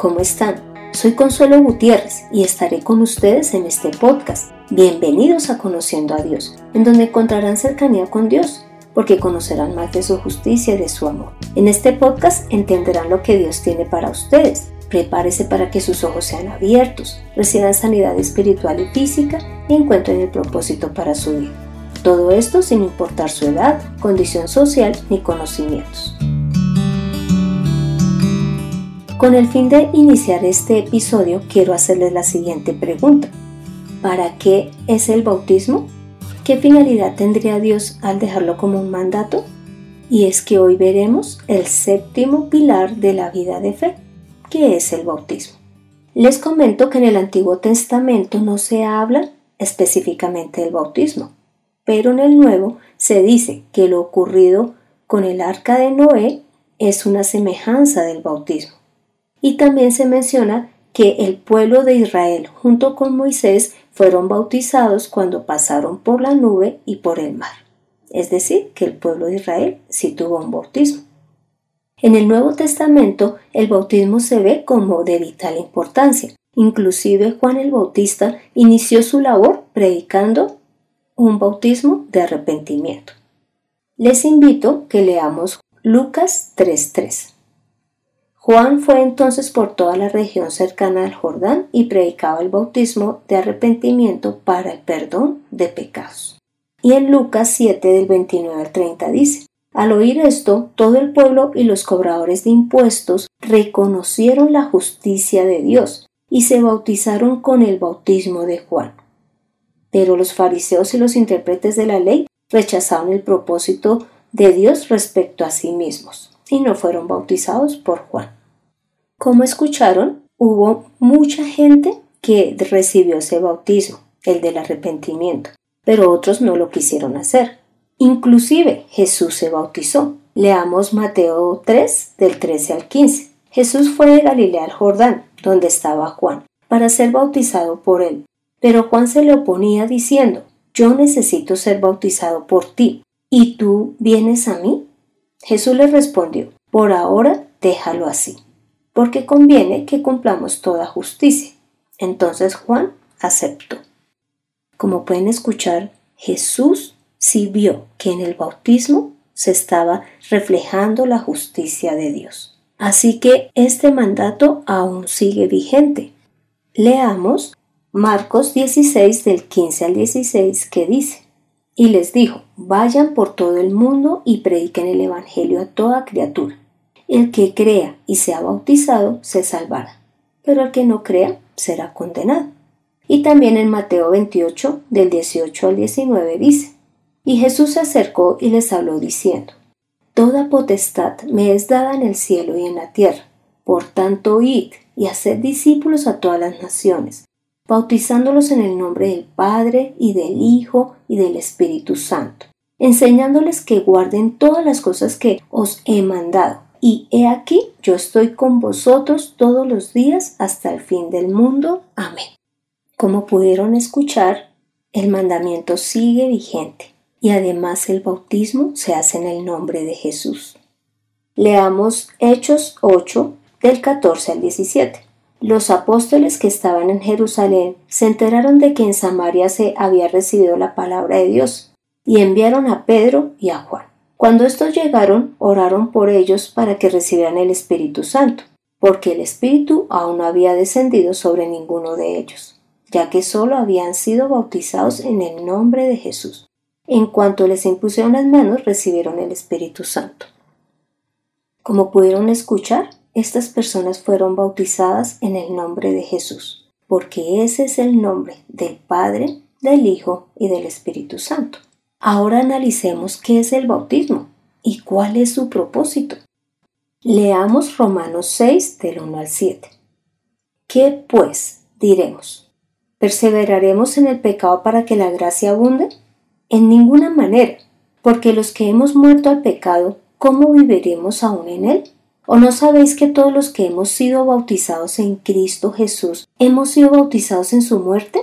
¿cómo están? Soy Consuelo Gutiérrez y estaré con ustedes en este podcast. Bienvenidos a Conociendo a Dios, en donde encontrarán cercanía con Dios, porque conocerán más de su justicia y de su amor. En este podcast entenderán lo que Dios tiene para ustedes. Prepárese para que sus ojos sean abiertos, reciban sanidad espiritual y física y encuentren el propósito para su vida. Todo esto sin importar su edad, condición social ni conocimientos. Con el fin de iniciar este episodio, quiero hacerles la siguiente pregunta. ¿Para qué es el bautismo? ¿Qué finalidad tendría Dios al dejarlo como un mandato? Y es que hoy veremos el séptimo pilar de la vida de fe, que es el bautismo. Les comento que en el Antiguo Testamento no se habla específicamente del bautismo, pero en el Nuevo se dice que lo ocurrido con el arca de Noé es una semejanza del bautismo. Y también se menciona que el pueblo de Israel junto con Moisés fueron bautizados cuando pasaron por la nube y por el mar. Es decir, que el pueblo de Israel sí tuvo un bautismo. En el Nuevo Testamento el bautismo se ve como de vital importancia. Inclusive Juan el Bautista inició su labor predicando un bautismo de arrepentimiento. Les invito que leamos Lucas 3.3. Juan fue entonces por toda la región cercana al Jordán y predicaba el bautismo de arrepentimiento para el perdón de pecados. Y en Lucas 7 del 29 al 30 dice, al oír esto, todo el pueblo y los cobradores de impuestos reconocieron la justicia de Dios y se bautizaron con el bautismo de Juan. Pero los fariseos y los intérpretes de la ley rechazaron el propósito de Dios respecto a sí mismos y no fueron bautizados por Juan. Como escucharon, hubo mucha gente que recibió ese bautismo, el del arrepentimiento, pero otros no lo quisieron hacer. Inclusive Jesús se bautizó. Leamos Mateo 3 del 13 al 15. Jesús fue de Galilea al Jordán, donde estaba Juan, para ser bautizado por él. Pero Juan se le oponía diciendo, Yo necesito ser bautizado por ti, ¿y tú vienes a mí? Jesús le respondió, por ahora déjalo así, porque conviene que cumplamos toda justicia. Entonces Juan aceptó. Como pueden escuchar, Jesús sí vio que en el bautismo se estaba reflejando la justicia de Dios. Así que este mandato aún sigue vigente. Leamos Marcos 16 del 15 al 16 que dice, y les dijo, vayan por todo el mundo y prediquen el Evangelio a toda criatura. El que crea y sea bautizado se salvará, pero el que no crea será condenado. Y también en Mateo 28, del 18 al 19 dice, y Jesús se acercó y les habló diciendo, Toda potestad me es dada en el cielo y en la tierra. Por tanto, id y haced discípulos a todas las naciones, bautizándolos en el nombre del Padre y del Hijo y del Espíritu Santo, enseñándoles que guarden todas las cosas que os he mandado. Y he aquí, yo estoy con vosotros todos los días hasta el fin del mundo. Amén. Como pudieron escuchar, el mandamiento sigue vigente y además el bautismo se hace en el nombre de Jesús. Leamos Hechos 8 del 14 al 17. Los apóstoles que estaban en Jerusalén se enteraron de que en Samaria se había recibido la palabra de Dios y enviaron a Pedro y a Juan. Cuando estos llegaron, oraron por ellos para que recibieran el Espíritu Santo, porque el Espíritu aún no había descendido sobre ninguno de ellos, ya que sólo habían sido bautizados en el nombre de Jesús. En cuanto les impusieron las manos, recibieron el Espíritu Santo. Como pudieron escuchar, estas personas fueron bautizadas en el nombre de Jesús, porque ese es el nombre del Padre, del Hijo y del Espíritu Santo. Ahora analicemos qué es el bautismo y cuál es su propósito. Leamos Romanos 6 del 1 al 7. ¿Qué pues diremos? ¿Perseveraremos en el pecado para que la gracia abunde? En ninguna manera, porque los que hemos muerto al pecado, ¿cómo viviremos aún en él? ¿O no sabéis que todos los que hemos sido bautizados en Cristo Jesús hemos sido bautizados en su muerte?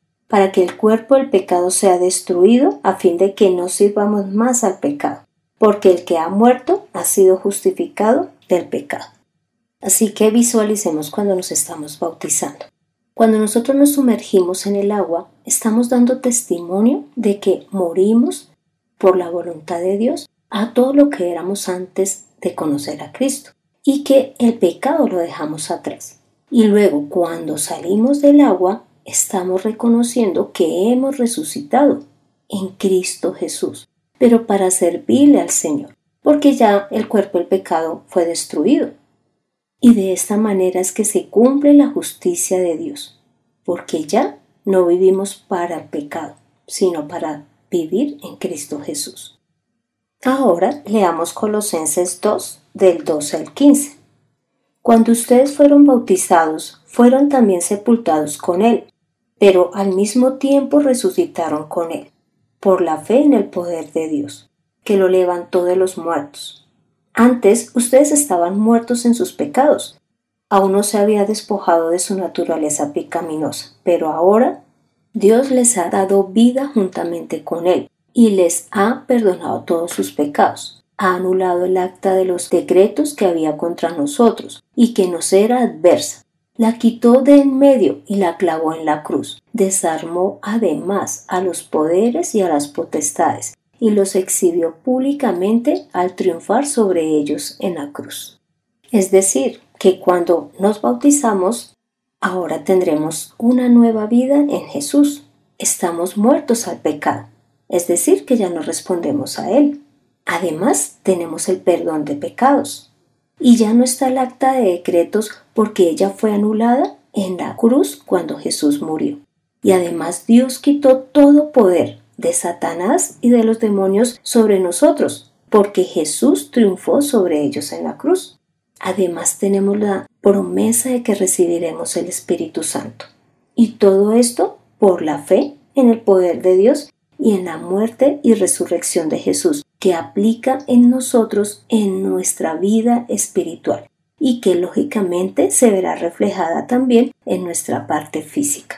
para que el cuerpo del pecado sea destruido, a fin de que no sirvamos más al pecado, porque el que ha muerto ha sido justificado del pecado. Así que visualicemos cuando nos estamos bautizando. Cuando nosotros nos sumergimos en el agua, estamos dando testimonio de que morimos por la voluntad de Dios a todo lo que éramos antes de conocer a Cristo y que el pecado lo dejamos atrás. Y luego cuando salimos del agua, estamos reconociendo que hemos resucitado en Cristo Jesús, pero para servirle al Señor, porque ya el cuerpo del pecado fue destruido y de esta manera es que se cumple la justicia de Dios, porque ya no vivimos para el pecado, sino para vivir en Cristo Jesús. Ahora leamos Colosenses 2 del 12 al 15. Cuando ustedes fueron bautizados, fueron también sepultados con Él, pero al mismo tiempo resucitaron con Él, por la fe en el poder de Dios, que lo levantó de los muertos antes ustedes estaban muertos en sus pecados. Aún no se había despojado de su naturaleza pecaminosa, pero ahora Dios les ha dado vida juntamente con Él y les ha perdonado todos sus pecados. Ha anulado el acta de los decretos que había contra nosotros y que nos era adversa. La quitó de en medio y la clavó en la cruz. Desarmó además a los poderes y a las potestades y los exhibió públicamente al triunfar sobre ellos en la cruz. Es decir, que cuando nos bautizamos, ahora tendremos una nueva vida en Jesús. Estamos muertos al pecado, es decir, que ya no respondemos a Él. Además, tenemos el perdón de pecados. Y ya no está el acta de decretos porque ella fue anulada en la cruz cuando Jesús murió. Y además Dios quitó todo poder de Satanás y de los demonios sobre nosotros, porque Jesús triunfó sobre ellos en la cruz. Además tenemos la promesa de que recibiremos el Espíritu Santo. Y todo esto por la fe en el poder de Dios y en la muerte y resurrección de Jesús, que aplica en nosotros en nuestra vida espiritual y que lógicamente se verá reflejada también en nuestra parte física.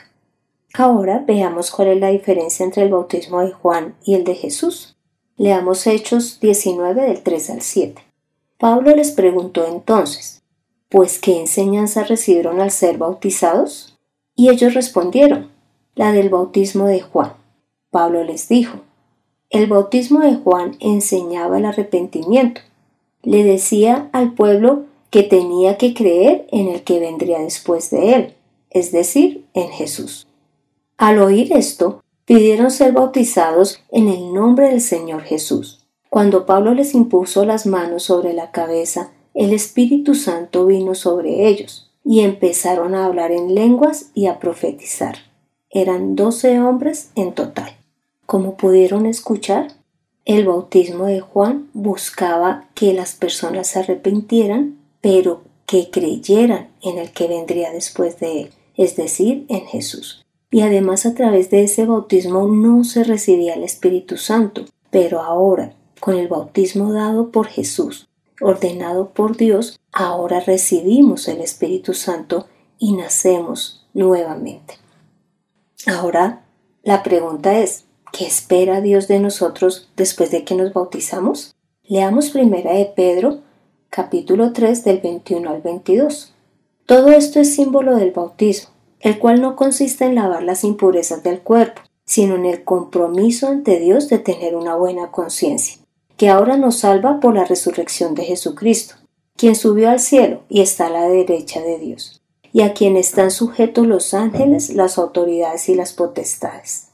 Ahora veamos cuál es la diferencia entre el bautismo de Juan y el de Jesús. Leamos Hechos 19 del 3 al 7. Pablo les preguntó entonces, ¿pues qué enseñanza recibieron al ser bautizados? Y ellos respondieron, la del bautismo de Juan. Pablo les dijo, el bautismo de Juan enseñaba el arrepentimiento. Le decía al pueblo que tenía que creer en el que vendría después de él, es decir, en Jesús. Al oír esto, pidieron ser bautizados en el nombre del Señor Jesús. Cuando Pablo les impuso las manos sobre la cabeza, el Espíritu Santo vino sobre ellos, y empezaron a hablar en lenguas y a profetizar. Eran doce hombres en total. Como pudieron escuchar, el bautismo de Juan buscaba que las personas se arrepintieran, pero que creyeran en el que vendría después de él, es decir, en Jesús y además a través de ese bautismo no se recibía el Espíritu Santo, pero ahora, con el bautismo dado por Jesús, ordenado por Dios, ahora recibimos el Espíritu Santo y nacemos nuevamente. Ahora, la pregunta es, ¿qué espera Dios de nosotros después de que nos bautizamos? Leamos primera de Pedro, capítulo 3 del 21 al 22. Todo esto es símbolo del bautismo el cual no consiste en lavar las impurezas del cuerpo, sino en el compromiso ante Dios de tener una buena conciencia, que ahora nos salva por la resurrección de Jesucristo, quien subió al cielo y está a la derecha de Dios, y a quien están sujetos los ángeles, las autoridades y las potestades.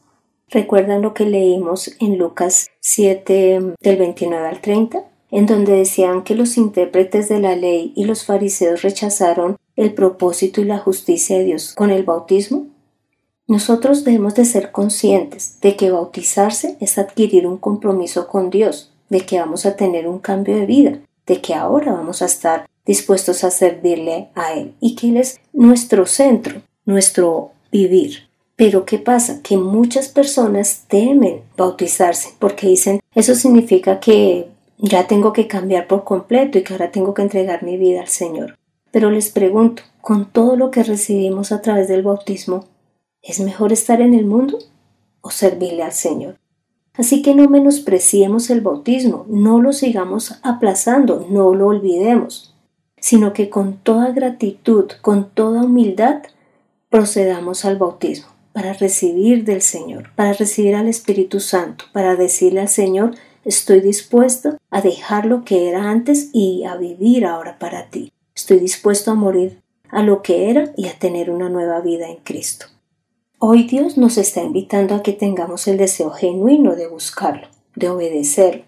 ¿Recuerdan lo que leímos en Lucas 7 del 29 al 30? en donde decían que los intérpretes de la ley y los fariseos rechazaron el propósito y la justicia de Dios con el bautismo? Nosotros debemos de ser conscientes de que bautizarse es adquirir un compromiso con Dios, de que vamos a tener un cambio de vida, de que ahora vamos a estar dispuestos a servirle a Él y que Él es nuestro centro, nuestro vivir. Pero ¿qué pasa? Que muchas personas temen bautizarse porque dicen, eso significa que ya tengo que cambiar por completo y que ahora tengo que entregar mi vida al Señor. Pero les pregunto, con todo lo que recibimos a través del bautismo, ¿es mejor estar en el mundo o servirle al Señor? Así que no menospreciemos el bautismo, no lo sigamos aplazando, no lo olvidemos, sino que con toda gratitud, con toda humildad, procedamos al bautismo para recibir del Señor, para recibir al Espíritu Santo, para decirle al Señor, estoy dispuesto a dejar lo que era antes y a vivir ahora para ti. Estoy dispuesto a morir a lo que era y a tener una nueva vida en Cristo. Hoy Dios nos está invitando a que tengamos el deseo genuino de buscarlo, de obedecerlo,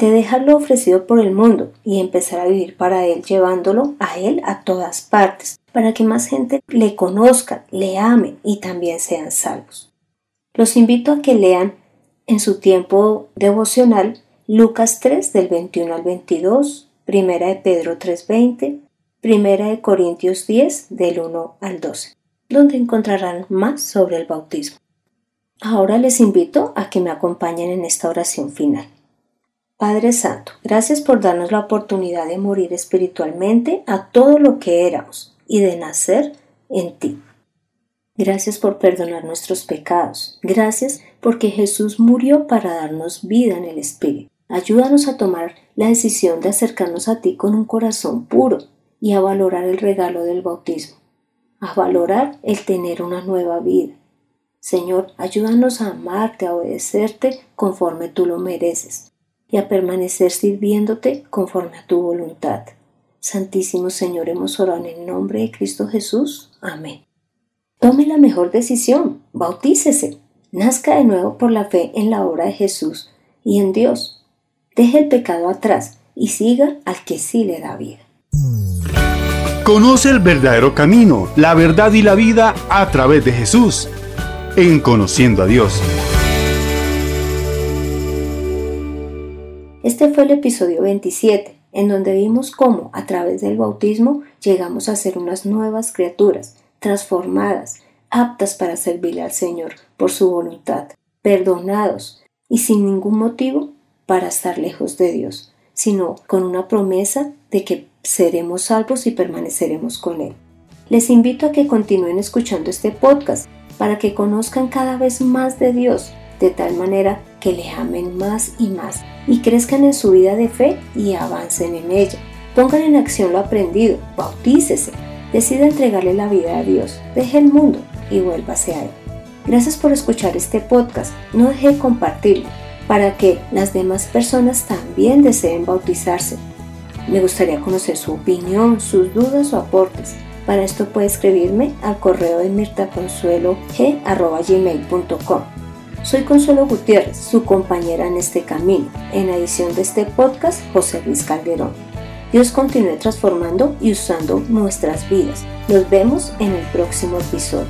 de dejarlo ofrecido por el mundo y empezar a vivir para Él, llevándolo a Él a todas partes, para que más gente le conozca, le ame y también sean salvos. Los invito a que lean en su tiempo devocional Lucas 3 del 21 al 22, Primera de Pedro 3.20, Primera de Corintios 10 del 1 al 12 donde encontrarán más sobre el bautismo. Ahora les invito a que me acompañen en esta oración final. Padre Santo, gracias por darnos la oportunidad de morir espiritualmente a todo lo que éramos y de nacer en ti. Gracias por perdonar nuestros pecados. Gracias porque Jesús murió para darnos vida en el Espíritu. Ayúdanos a tomar la decisión de acercarnos a ti con un corazón puro y a valorar el regalo del bautismo a valorar el tener una nueva vida. Señor, ayúdanos a amarte, a obedecerte conforme tú lo mereces y a permanecer sirviéndote conforme a tu voluntad. Santísimo Señor, hemos orado en el nombre de Cristo Jesús. Amén. Tome la mejor decisión, bautícese, nazca de nuevo por la fe en la obra de Jesús y en Dios. Deje el pecado atrás y siga al que sí le da vida. Conoce el verdadero camino, la verdad y la vida a través de Jesús, en Conociendo a Dios. Este fue el episodio 27, en donde vimos cómo a través del bautismo llegamos a ser unas nuevas criaturas, transformadas, aptas para servirle al Señor por su voluntad, perdonados y sin ningún motivo para estar lejos de Dios, sino con una promesa de que seremos salvos y permaneceremos con Él. Les invito a que continúen escuchando este podcast para que conozcan cada vez más de Dios, de tal manera que le amen más y más y crezcan en su vida de fe y avancen en ella. Pongan en acción lo aprendido, bautícese, decida entregarle la vida a Dios, deje el mundo y vuélvase a Él. Gracias por escuchar este podcast, no deje de compartirlo para que las demás personas también deseen bautizarse me gustaría conocer su opinión, sus dudas o aportes. Para esto puede escribirme al correo de mirtaconsuelog.gmail.com. Soy Consuelo Gutiérrez, su compañera en este camino. En la edición de este podcast, José Luis Calderón. Dios continúe transformando y usando nuestras vidas. Nos vemos en el próximo episodio.